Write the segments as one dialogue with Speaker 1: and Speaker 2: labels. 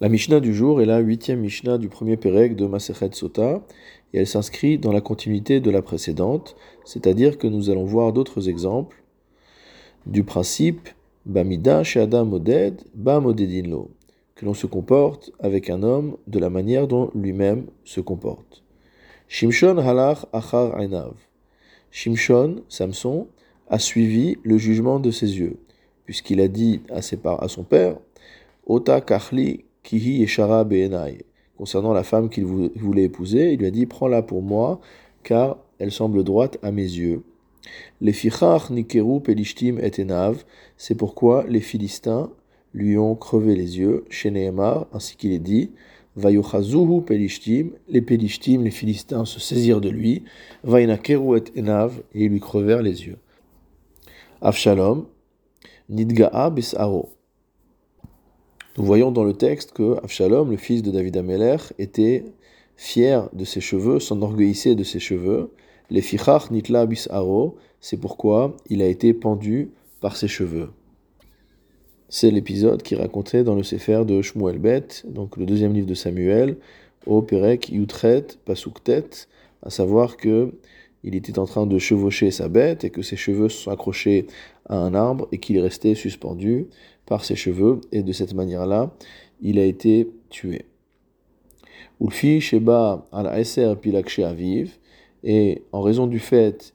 Speaker 1: La Mishnah du jour est la huitième Mishnah du premier Pérec de Masechet Sota, et elle s'inscrit dans la continuité de la précédente, c'est-à-dire que nous allons voir d'autres exemples du principe Bamida Adam Moded, Ba Modedinlo, que l'on se comporte avec un homme de la manière dont lui-même se comporte. Shimshon halach achar einav. Shimshon, Samson, a suivi le jugement de ses yeux, puisqu'il a dit à, ses à son père, Ota kachli Kihi Eshara Beenai. Concernant la femme qu'il voulait épouser, il lui a dit Prends-la pour moi, car elle semble droite à mes yeux. Les Fichach Nikeru Pelishtim et Enav, c'est pourquoi les Philistins lui ont crevé les yeux, chez Nehemar, ainsi qu'il est dit Vayochazuhu Pelishtim, les Pelishtim, les Philistins se saisirent de lui, Vainakeru et Enav, et ils lui crevèrent les yeux. Avshalom, Nidga'a Besaro. Nous voyons dans le texte que Avshalom, le fils de David Ameler, était fier de ses cheveux, s'enorgueillissait de ses cheveux. Les fichach nitla bisaro, c'est pourquoi il a été pendu par ses cheveux. C'est l'épisode qui racontait dans le Sefer de Shmuel Bet, donc le deuxième livre de Samuel, au Perek Yutret Pasuktet, à savoir que il était en train de chevaucher sa bête et que ses cheveux se sont accrochés à un arbre et qu'il est resté suspendu par ses cheveux et de cette manière-là, il a été tué. Ulfi Sheba al Eser Pilakshe Aviv et en raison du fait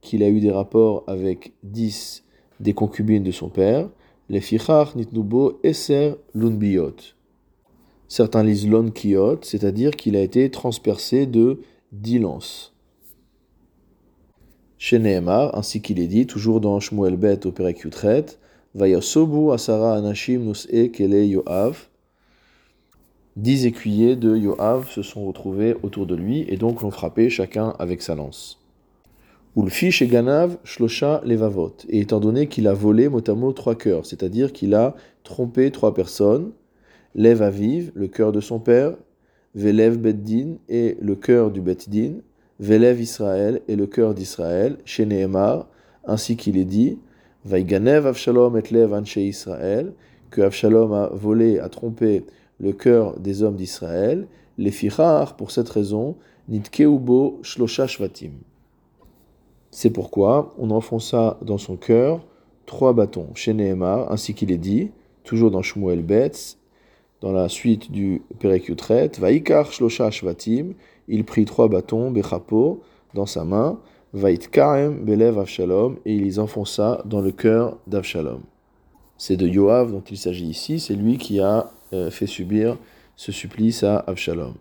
Speaker 1: qu'il a eu des rapports avec dix des concubines de son père, les Fichach Nitnubo Eser Lunbiot. Certains lisent Lonkiot, c'est-à-dire qu'il a été transpercé de dix lances chez Nehemar, ainsi qu'il est dit, toujours dans Shmuel Bet au Perek Yutret, Vayasobu Asara Anashim Nus'e Kele Yoav. Dix écuyers de Yoav se sont retrouvés autour de lui et donc l'ont frappé chacun avec sa lance. Ulfi et Ganav Shlosha Levavot. Et étant donné qu'il a volé mot trois cœurs, c'est-à-dire qu'il a trompé trois personnes, Lev Aviv, le cœur de son père, Velev Beddin et le cœur du Beddin, Velev Israël et le cœur d'Israël, chez Nehemar, ainsi qu'il est dit, Vaiganev Avshalom et Lev Anche Israël, que Avshalom a volé, a trompé le cœur des hommes d'Israël, les Fichar, pour cette raison, Nitkeubo Shlosha Shvatim. C'est pourquoi on enfonça dans son cœur trois bâtons, chez Nehemar, ainsi qu'il est dit, toujours dans Shmuel Betz, dans la suite du Perek Vaikar Shlosha Shvatim, il prit trois bâtons, Bechapo, dans sa main, Vait Karem Belev Avshalom, et il les enfonça dans le cœur d'Avshalom. C'est de Yoav dont il s'agit ici, c'est lui qui a euh, fait subir ce supplice à Avshalom.